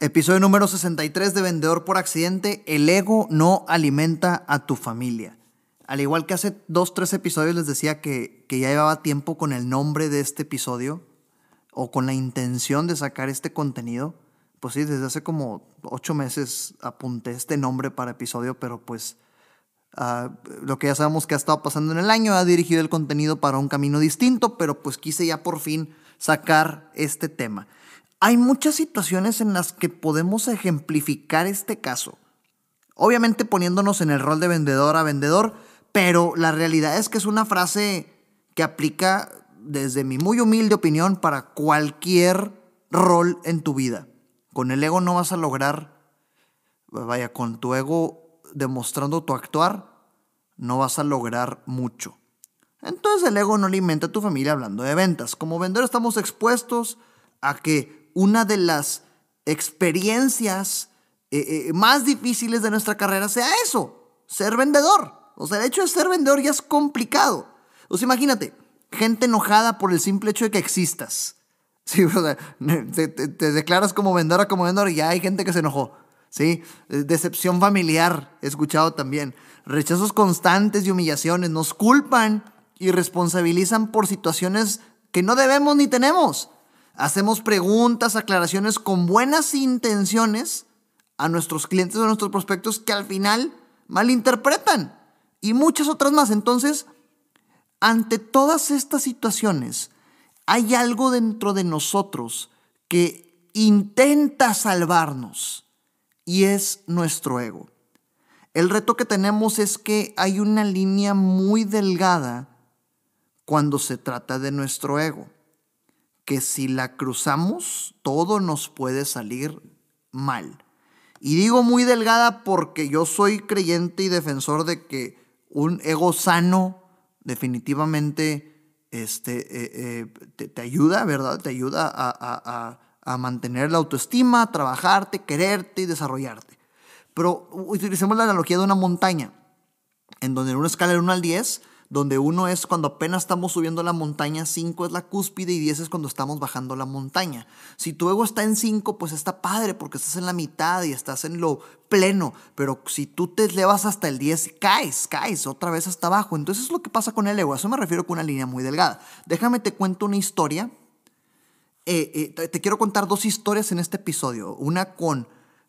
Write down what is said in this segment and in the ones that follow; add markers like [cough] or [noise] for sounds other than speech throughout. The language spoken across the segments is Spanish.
Episodio número 63 de Vendedor por Accidente. El ego no alimenta a tu familia. Al igual que hace dos, tres episodios les decía que, que ya llevaba tiempo con el nombre de este episodio o con la intención de sacar este contenido. Pues sí, desde hace como ocho meses apunté este nombre para episodio, pero pues Ah, lo que ya sabemos que ha estado pasando en el año, ha dirigido el contenido para un camino distinto, pero pues quise ya por fin sacar este tema. Hay muchas situaciones en las que podemos ejemplificar este caso. Obviamente poniéndonos en el rol de vendedor a vendedor, pero la realidad es que es una frase que aplica desde mi muy humilde opinión para cualquier rol en tu vida. Con el ego no vas a lograr, vaya, con tu ego demostrando tu actuar, no vas a lograr mucho. Entonces el ego no alimenta a tu familia hablando de ventas. Como vendedor estamos expuestos a que una de las experiencias eh, eh, más difíciles de nuestra carrera sea eso, ser vendedor. O sea, el hecho de ser vendedor ya es complicado. O sea, imagínate, gente enojada por el simple hecho de que existas. [laughs] Sí, te, declaras como vendedora, como vendedor y ya hay gente que se enojó. ¿sí? Eh, decepción familiar, he escuchado también. Rechazos constantes y humillaciones. Nos culpan y responsabilizan por situaciones que no debemos ni tenemos. Hacemos preguntas, aclaraciones con buenas intenciones a nuestros clientes o a nuestros prospectos que al final malinterpretan. Y muchas otras más. Entonces, ante todas estas situaciones, hay algo dentro de nosotros que intenta salvarnos y es nuestro ego. El reto que tenemos es que hay una línea muy delgada cuando se trata de nuestro ego, que si la cruzamos, todo nos puede salir mal. Y digo muy delgada porque yo soy creyente y defensor de que un ego sano definitivamente este, eh, eh, te, ayuda, ¿verdad? Te ayuda a a mantener la autoestima, trabajarte, quererte y desarrollarte. Pero utilicemos la analogía de una montaña, en donde en una escala de 1 al 10, donde 1 es cuando apenas estamos subiendo la montaña, 5 es la cúspide y 10 es cuando estamos bajando la montaña. Si tu ego está en 5, pues está padre porque estás en la mitad y estás en lo pleno, pero si tú te elevas hasta el 10, caes, caes otra vez hasta abajo. Entonces es lo que pasa con el ego, a eso me refiero con una línea muy delgada. Déjame te cuento una historia eh, eh, te quiero contar dos historias en este episodio. Una con,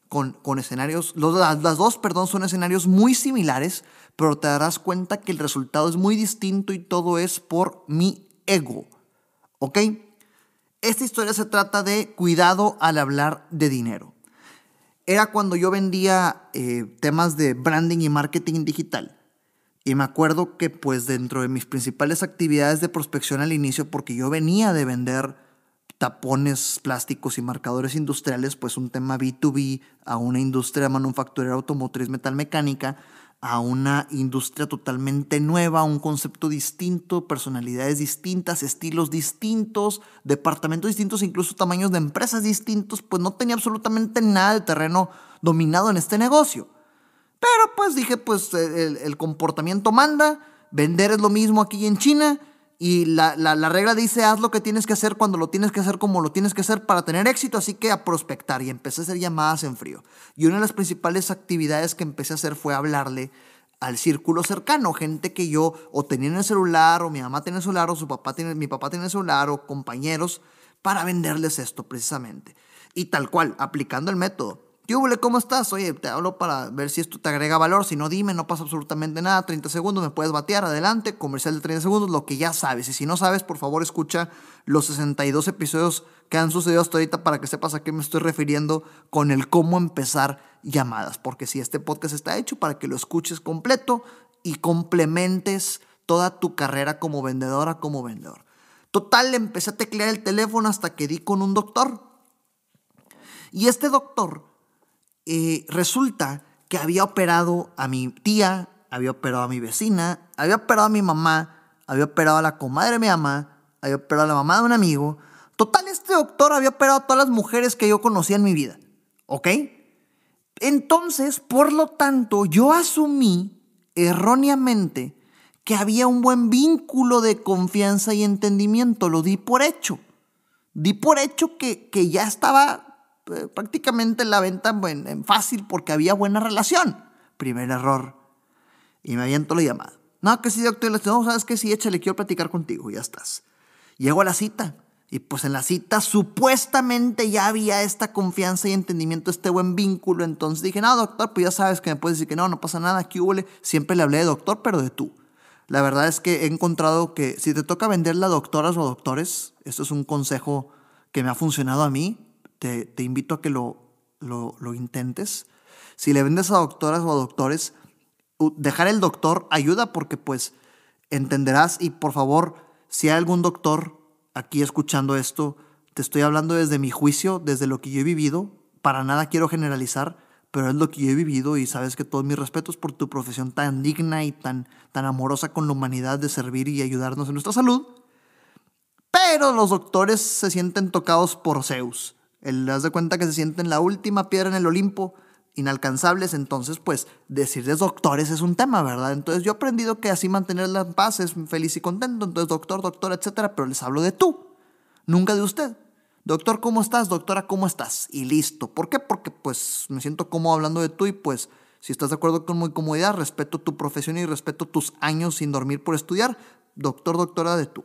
con, con escenarios, las, las dos, perdón, son escenarios muy similares, pero te darás cuenta que el resultado es muy distinto y todo es por mi ego. ¿Ok? Esta historia se trata de cuidado al hablar de dinero. Era cuando yo vendía eh, temas de branding y marketing digital. Y me acuerdo que pues dentro de mis principales actividades de prospección al inicio, porque yo venía de vender tapones plásticos y marcadores industriales, pues un tema B2B a una industria manufacturera automotriz metalmecánica, a una industria totalmente nueva, un concepto distinto, personalidades distintas, estilos distintos, departamentos distintos, incluso tamaños de empresas distintos, pues no tenía absolutamente nada de terreno dominado en este negocio. Pero pues dije, pues el, el comportamiento manda, vender es lo mismo aquí en China, y la, regla dice, haz lo que tienes que hacer cuando lo tienes que hacer como lo tienes que hacer para tener éxito, así que a prospectar. Y empecé a hacer llamadas en frío. Y una de las principales actividades que empecé a hacer fue hablarle al círculo cercano, gente que yo o tenía en el celular, o mi mamá tiene el celular, o su papá tiene, mi papá tiene el celular, o compañeros, para venderles esto precisamente. Y tal cual, aplicando el método. ¿Qué ¿Cómo estás? Oye, te hablo para ver si esto te agrega valor. Si no, dime, no pasa absolutamente nada. 30 segundos, me puedes batear. Adelante, comercial de 30 segundos, lo que ya sabes. Y si no sabes, por favor, escucha los 62 episodios que han sucedido hasta ahorita para que sepas a qué me estoy refiriendo con el cómo empezar llamadas. Porque si este podcast está hecho para que lo escuches completo y complementes toda tu carrera como vendedora, como vendedor. Total, empecé a teclear el teléfono hasta que di con un doctor. Y este doctor eh, resulta que había operado a mi tía, había operado a mi vecina, había operado a mi mamá, había operado a la comadre de mi mamá, había operado a la mamá de un amigo. Total, este doctor había operado a todas las mujeres que yo conocía en mi vida. ¿Ok? Entonces, por lo tanto, yo asumí erróneamente que había un buen vínculo de confianza y entendimiento. Lo di por hecho. Di por hecho que, que ya estaba eh, prácticamente la venta en fácil porque había buena relación. Primer error. Y me aviento la llamada. No, que sí, doctor. No, sabes que sí, échale, quiero platicar contigo. Ya estás. Llego a la cita. Y pues en la cita supuestamente ya había esta confianza y entendimiento, este buen vínculo. Entonces dije, no, doctor, pues ya sabes que me puedes decir que no, no pasa nada, aquí hubo. Siempre le hablé de doctor, pero de tú. La verdad es que he encontrado que si te toca venderle a doctoras o doctores, esto es un consejo que me ha funcionado a mí, te, invito a que lo, lo, lo intentes. Si le vendes a doctoras o a doctores, dejar el doctor ayuda porque pues entenderás y por favor, si hay algún doctor aquí escuchando esto, te estoy hablando desde mi juicio, desde lo que yo he vivido, para nada quiero generalizar, pero es lo que yo he vivido y sabes que todos mis respetos por tu profesión tan digna y tan, tan amorosa con la humanidad de servir y ayudarnos en nuestra salud. Pero los doctores se sienten tocados por Zeus. Él das de cuenta que se sienten la última piedra en el Olimpo inalcanzables, entonces pues decirles doctores es un tema, ¿verdad? Entonces yo he aprendido que así mantener la paz es feliz y contento, entonces doctor, doctor, etcétera, pero les hablo de tú, nunca de usted. Doctor, ¿cómo estás? Doctora, ¿cómo estás? Y listo. ¿Por qué? Porque pues me siento cómodo hablando de tú y pues si estás de acuerdo con mi comodidad, respeto tu profesión y respeto tus años sin dormir por estudiar. Doctor, doctora de tú.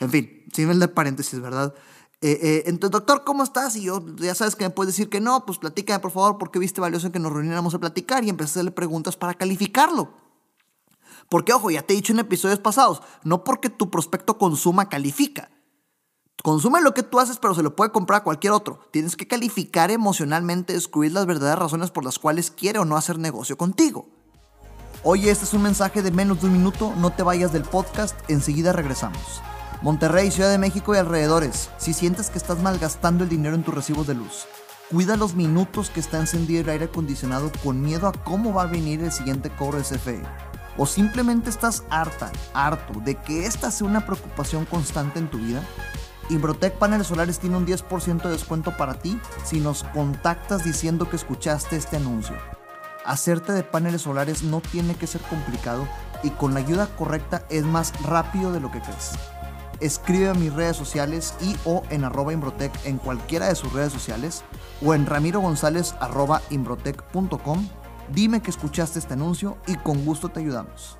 En fin, sin el de paréntesis, ¿verdad? Eh, eh, entonces, doctor, ¿cómo estás? Y yo, ya sabes que me puedes decir que no, pues platícame por favor, porque viste valioso en que nos reuniéramos a platicar y empecé a hacerle preguntas para calificarlo. Porque, ojo, ya te he dicho en episodios pasados, no porque tu prospecto consuma, califica. Consume lo que tú haces, pero se lo puede comprar a cualquier otro. Tienes que calificar emocionalmente, descubrir las verdaderas razones por las cuales quiere o no hacer negocio contigo. Oye, este es un mensaje de menos de un minuto, no te vayas del podcast, enseguida regresamos. Monterrey, Ciudad de México y alrededores, si sientes que estás malgastando el dinero en tus recibos de luz, cuida los minutos que está encendido el aire acondicionado con miedo a cómo va a venir el siguiente cobro de CFE. O simplemente estás harta, harto de que esta sea una preocupación constante en tu vida. Imbrotec Paneles Solares tiene un 10% de descuento para ti si nos contactas diciendo que escuchaste este anuncio. Hacerte de paneles solares no tiene que ser complicado y con la ayuda correcta es más rápido de lo que crees escribe a mis redes sociales y o en arroba Imbrotec en cualquiera de sus redes sociales o en ramiro gonzález arroba imbrotec.com. Dime que escuchaste este anuncio y con gusto te ayudamos.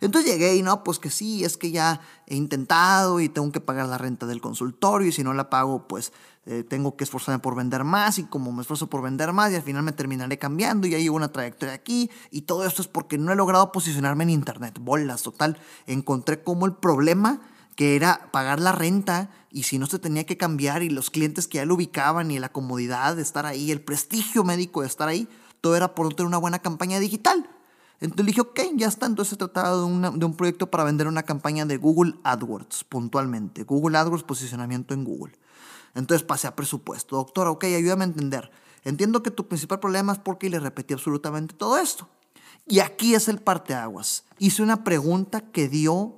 Entonces llegué y no, pues que sí, es que ya he intentado y tengo que pagar la renta del consultorio y si no la pago, pues eh, tengo que esforzarme por vender más y como me esfuerzo por vender más y al final me terminaré cambiando y ya llevo una trayectoria aquí y todo esto es porque no he logrado posicionarme en internet. Bolas, total. Encontré como el problema que era pagar la renta y si no se tenía que cambiar y los clientes que ya lo ubicaban y la comodidad de estar ahí, el prestigio médico de estar ahí, todo era por tener una buena campaña digital. Entonces dije, ok, ya está. Entonces se trataba de, de, un proyecto para vender una campaña de Google AdWords, puntualmente. Google AdWords, posicionamiento en Google. Entonces pasé a presupuesto. Doctora, ok, ayúdame a entender. Entiendo que tu principal problema es porque le repetí absolutamente todo esto. Y aquí es el parteaguas. Hice una pregunta que dio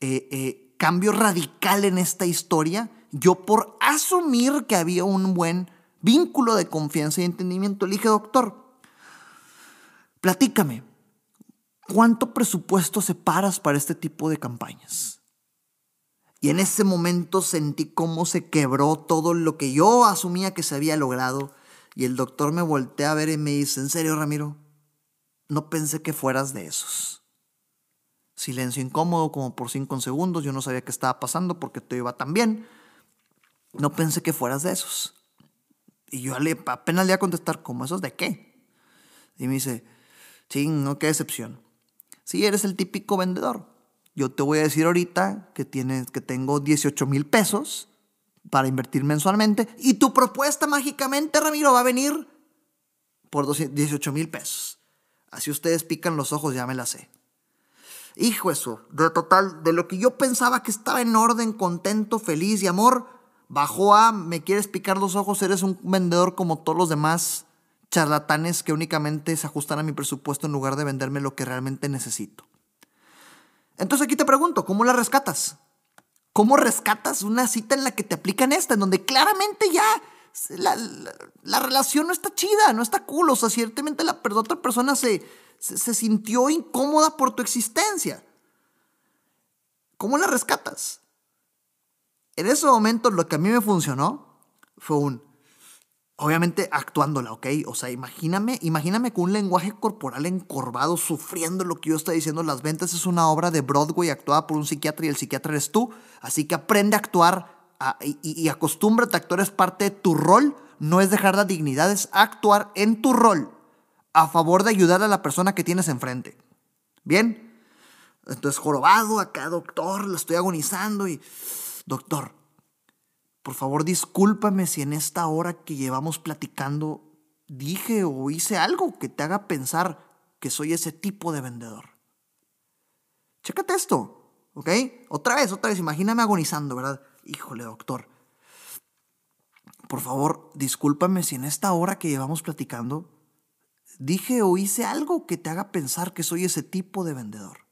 eh, eh, cambio radical en esta historia, yo por asumir que había un buen vínculo de confianza y entendimiento, le dije, doctor, platícame, ¿cuánto presupuesto separas para este tipo de campañas? Y en ese momento sentí cómo se quebró todo lo que yo asumía que se había logrado. Y el doctor me voltea a ver y me dice, ¿en serio, Ramiro? No pensé que fueras de esos. Silencio incómodo como por cinco segundos. Yo no sabía qué estaba pasando porque todo iba tan bien. No pensé que fueras de esos. Y yo apenas le iba a contestar, ¿cómo esos de qué? Y me dice, sí, no, qué decepción. Sí, eres el típico vendedor. Yo te voy a decir ahorita que, tienes, que tengo 18 mil pesos para invertir mensualmente y tu propuesta mágicamente, Ramiro, va a venir por 18 mil pesos. Así ustedes pican los ojos, ya me la sé. Hijo eso, de total, de lo que yo pensaba que estaba en orden, contento, feliz y amor, bajó a, me quieres picar los ojos, eres un vendedor como todos los demás, charlatanes que únicamente se ajustan a mi presupuesto en lugar de venderme lo que realmente necesito. Entonces aquí te pregunto, ¿cómo la rescatas? ¿Cómo rescatas una cita en la que te aplican esta, en donde claramente ya la, relación no está chida, no está cool? O sea, ciertamente la otra persona se, se sintió incómoda por tu existencia. ¿Cómo la rescatas? En ese momento lo que a mí me funcionó fue un, obviamente actuándola, ¿ok? O sea, imagíname, imagíname con un lenguaje corporal encorvado, sufriendo lo que yo estoy diciendo. Las ventas es una obra de Broadway actuada por un psiquiatra y el psiquiatra eres tú. Así que aprende a actuar y, acostúmbrate a actuar, es parte de tu rol. No es dejar la dignidad, es actuar en tu rol a favor de ayudar a la persona que tienes enfrente. Bien, entonces jorobado acá, doctor, lo estoy agonizando y, doctor, por favor, discúlpame si en esta hora que llevamos platicando dije o hice algo que te haga pensar que soy ese tipo de vendedor. Chécate esto, ¿ok? Otra vez, otra vez, imagíname agonizando, ¿verdad? Híjole, doctor. Por favor, discúlpame si en esta hora que llevamos platicando dije o hice algo que te haga pensar que soy ese tipo de vendedor.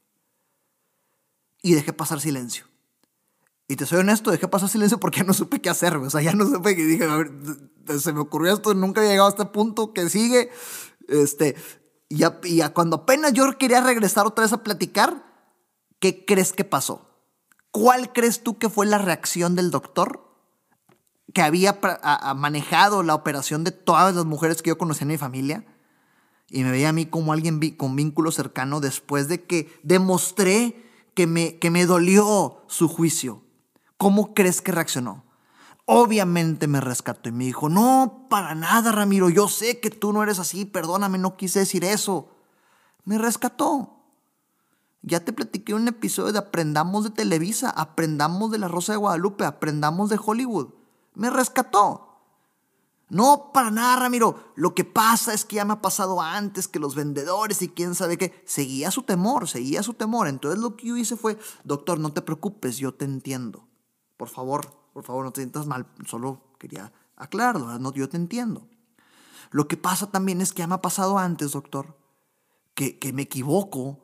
Y dejé pasar silencio. Y te soy honesto, dejé pasar silencio [laughs] porque ya no supe qué hacer. O sea, ya no supe qué dije, a ver, se me ocurrió esto, nunca había llegado a este punto que sigue. Este, y ya, cuando apenas yo quería regresar otra vez a platicar, ¿qué crees que pasó? ¿Cuál crees tú que fue la reacción del doctor que había manejado la operación de todas las mujeres que yo conocía en mi familia? Y me veía a mí como alguien con vínculo cercano después de que demostré que me, que me dolió su juicio ¿Cómo crees que reaccionó? Obviamente me rescató y me dijo, no, para nada, Ramiro, yo sé que tú no eres así, perdóname, no quise decir eso. Me rescató. Ya te platiqué un episodio de Aprendamos de Televisa, aprendamos de La Rosa de Guadalupe, aprendamos de Hollywood. Me rescató. No, para nada, Ramiro. Lo que pasa es que ya me ha pasado antes que los vendedores y quién sabe qué. Seguía su temor, seguía su temor. Entonces lo que yo hice fue, doctor, no te preocupes, yo te entiendo. Por favor, por favor, no te sientas mal. Solo quería aclararlo, no, yo te entiendo. Lo que pasa también es que ya me ha pasado antes, doctor, que, que me equivoco,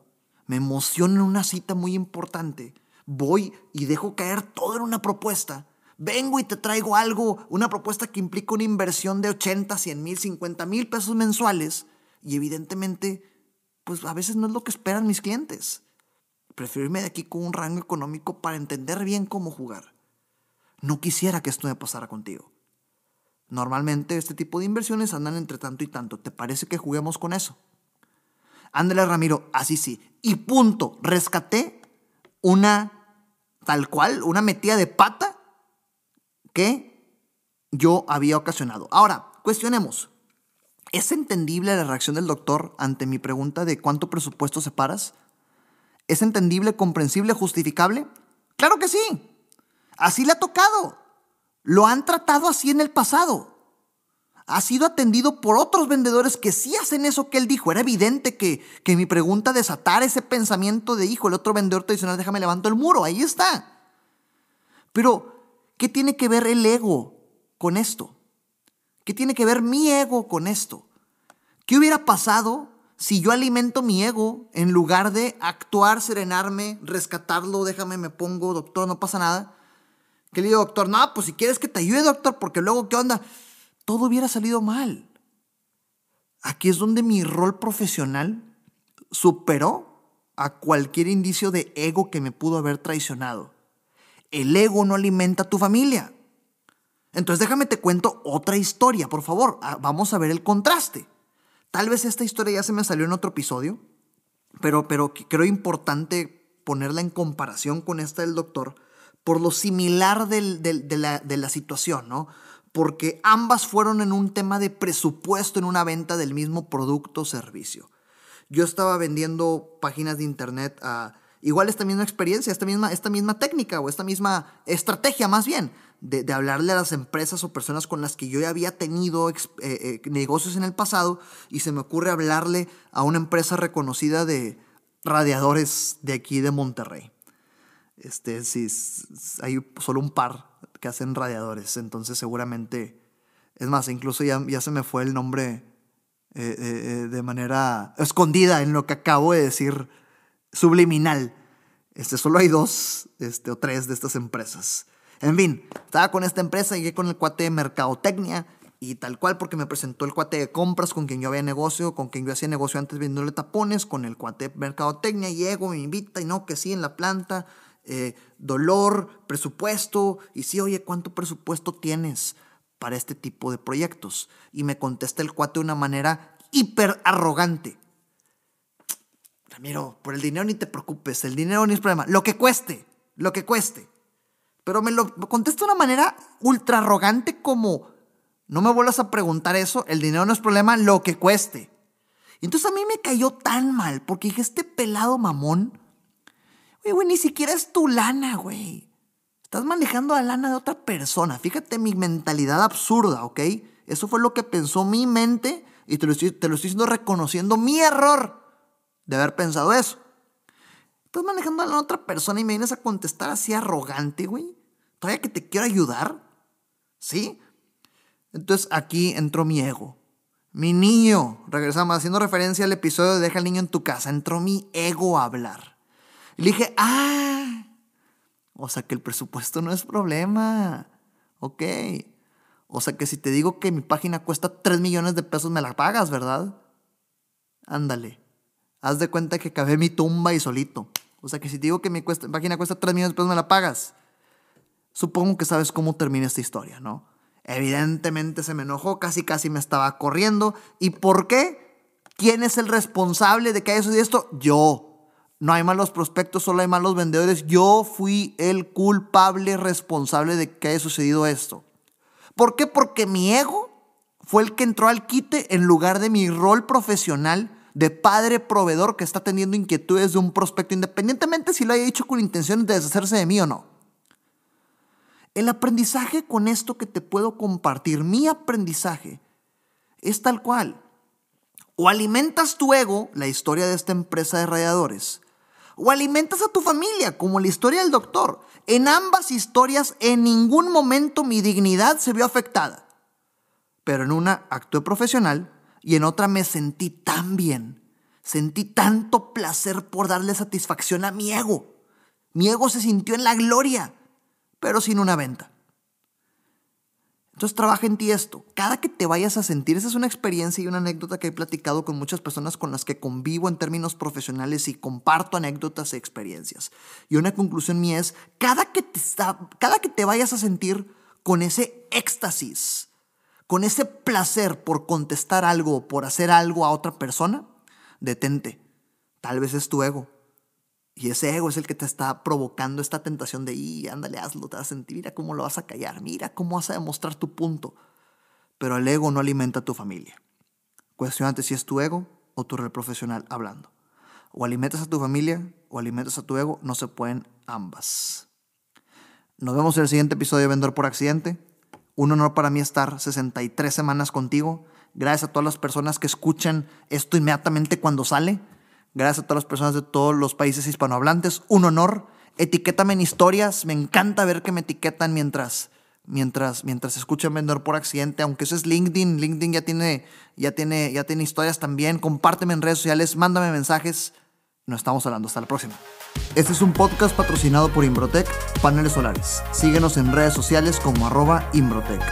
me emociono en una cita muy importante, voy y dejo caer todo en una propuesta. Vengo y te traigo algo, una propuesta que implica una inversión de 80, 100 mil, 50 mil pesos mensuales. Y evidentemente, pues a veces no es lo que esperan mis clientes. Prefiero irme de aquí con un rango económico para entender bien cómo jugar. No quisiera que esto me pasara contigo. Normalmente este tipo de inversiones andan entre tanto y tanto. ¿Te parece que juguemos con eso? Ándale, Ramiro, así sí. Y punto. Rescaté una, tal cual, una metida de pata que yo había ocasionado. Ahora, cuestionemos. ¿Es entendible la reacción del doctor ante mi pregunta de cuánto presupuesto separas? ¿Es entendible, comprensible, justificable? Claro que sí. Así le ha tocado. Lo han tratado así en el pasado. Ha sido atendido por otros vendedores que sí hacen eso que él dijo. Era evidente que, que mi pregunta desatara ese pensamiento de hijo, el otro vendedor tradicional, déjame levanto el muro, ahí está. Pero, ¿qué tiene que ver el ego con esto? ¿Qué tiene que ver mi ego con esto? ¿Qué hubiera pasado si yo alimento mi ego en lugar de actuar, serenarme, rescatarlo, déjame, me pongo, doctor, no pasa nada? Que le digo, doctor, no, pues si quieres que te ayude, doctor, porque luego, ¿qué onda? Todo hubiera salido mal. Aquí es donde mi rol profesional superó a cualquier indicio de ego que me pudo haber traicionado. El ego no alimenta a tu familia. Entonces déjame te cuento otra historia, por favor. Ah, vamos a ver el contraste. Tal vez esta historia ya se me salió en otro episodio, pero, pero creo importante ponerla en comparación con esta del doctor, por lo similar de, la, de la situación, ¿no? Porque ambas fueron en un tema de presupuesto en una venta del mismo producto o servicio. Yo estaba vendiendo páginas de internet a igual esta misma experiencia, esta misma, esta misma técnica o esta misma estrategia más bien de, hablarle a las empresas o personas con las que yo ya había tenido eh, eh, negocios en el pasado y se me ocurre hablarle a una empresa reconocida de radiadores de aquí de Monterrey. Este, sí, hay solo un par que hacen radiadores, entonces seguramente, es más, incluso ya, ya se me fue el nombre eh, de manera escondida en lo que acabo de decir, subliminal. Este, solo hay dos este, o tres de estas empresas. En fin, estaba con esta empresa, llegué con el cuate de mercadotecnia y tal cual porque me presentó el cuate de compras con quien yo había negocio, con quien yo hacía negocio antes vendiéndole tapones, con el cuate de mercadotecnia, llego, me invita y no, que sí, en la planta, eh, dolor, presupuesto, y sí, oye, ¿cuánto presupuesto tienes para este tipo de proyectos? Y me contesta el cuate de una manera hiper arrogante. Ramiro, por el dinero ni te preocupes, el dinero ni es problema, lo que cueste, lo que cueste. Pero me lo contesta de una manera ultra arrogante como, no me vuelvas a preguntar eso, el dinero no es problema, lo que cueste. Entonces a mí me cayó tan mal, porque dije, este pelado mamón, güey, güey, ni siquiera es tu lana, güey. Estás manejando la lana de otra persona. Fíjate mi mentalidad absurda, ¿ok? Eso fue lo que pensó mi mente y te lo estoy, te lo estoy diciendo reconociendo mi error de haber pensado eso. Estás manejando a la otra persona y me vienes a contestar así arrogante, güey. Todavía que te quiero ayudar. ¿Sí? Entonces aquí entró mi ego. Mi niño, regresamos, haciendo referencia al episodio de Deja al niño en tu casa, entró mi ego a hablar. Y le dije, ah, o sea que el presupuesto no es problema. Ok. O sea que si te digo que mi página cuesta 3 millones de pesos, me la pagas, ¿verdad? Ándale. Haz de cuenta que cabé mi tumba y solito. O sea que si te digo que mi página cuesta 3 millones de pesos, me la pagas. Supongo que sabes cómo termina esta historia, ¿no? Evidentemente se me enojó, casi casi me estaba corriendo. ¿Y por qué? ¿Quién es el responsable de que haya sucedido esto? Yo. No hay malos prospectos, solo hay malos vendedores. Yo fui el culpable responsable de que haya sucedido esto. ¿Por qué? Porque mi ego fue el que entró al quite en lugar de mi rol profesional de padre proveedor que está teniendo inquietudes de un prospecto, independientemente si lo haya hecho con intención de deshacerse de mí o no. El aprendizaje con esto que te puedo compartir, mi aprendizaje, es tal cual. O alimentas tu ego, la historia de esta empresa de radiadores, o alimentas a tu familia, como la historia del doctor. En ambas historias, en ningún momento mi dignidad se vio afectada. Pero en una actué profesional y en otra me sentí tan bien, sentí tanto placer por darle satisfacción a mi ego. Mi ego se sintió en la gloria, pero sin una venta. Entonces trabaja en ti esto. Cada que te vayas a sentir, esa es una experiencia y una anécdota que he platicado con muchas personas con las que convivo en términos profesionales y comparto anécdotas y experiencias. Y una conclusión mía es, cada que te, cada que te vayas a sentir con ese éxtasis, con ese placer por contestar algo por hacer algo a otra persona, detente. Tal vez es tu ego. Y ese ego es el que te está provocando esta tentación de, y ándale, hazlo, te vas a sentir, mira cómo lo vas a callar, mira cómo vas a demostrar tu punto. Pero el ego no alimenta a tu familia. Cuestionate si es tu ego o tu rol profesional hablando. O alimentas a tu familia o alimentas a tu ego, no se pueden ambas. Nos vemos en el siguiente episodio de Vendedor por Accidente. Un honor para mí estar 63 semanas contigo. Gracias a todas las personas que escuchan esto inmediatamente cuando sale. Gracias a todas las personas de todos los países hispanohablantes. Un honor. Etiquétame en historias. Me encanta ver que me etiquetan mientras, mientras, mientras escuchan Vendedor por Accidente. Aunque eso es LinkedIn. LinkedIn ya tiene, ya tiene, ya tiene historias también. Compárteme en redes sociales. Mándame mensajes. Nos estamos hablando. Hasta la próxima. Este es un podcast patrocinado por Imbrotec Paneles Solares. Síguenos en redes sociales como arroba Imbrotec.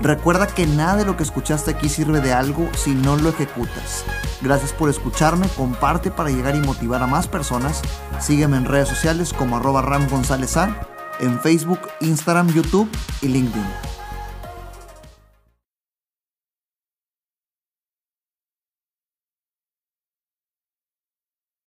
Recuerda que nada de lo que escuchaste aquí sirve de algo si no lo ejecutas. Gracias por escucharme, comparte para llegar y motivar a más personas. Sígueme en redes sociales como arroba Ram González A, en Facebook, Instagram, YouTube y LinkedIn.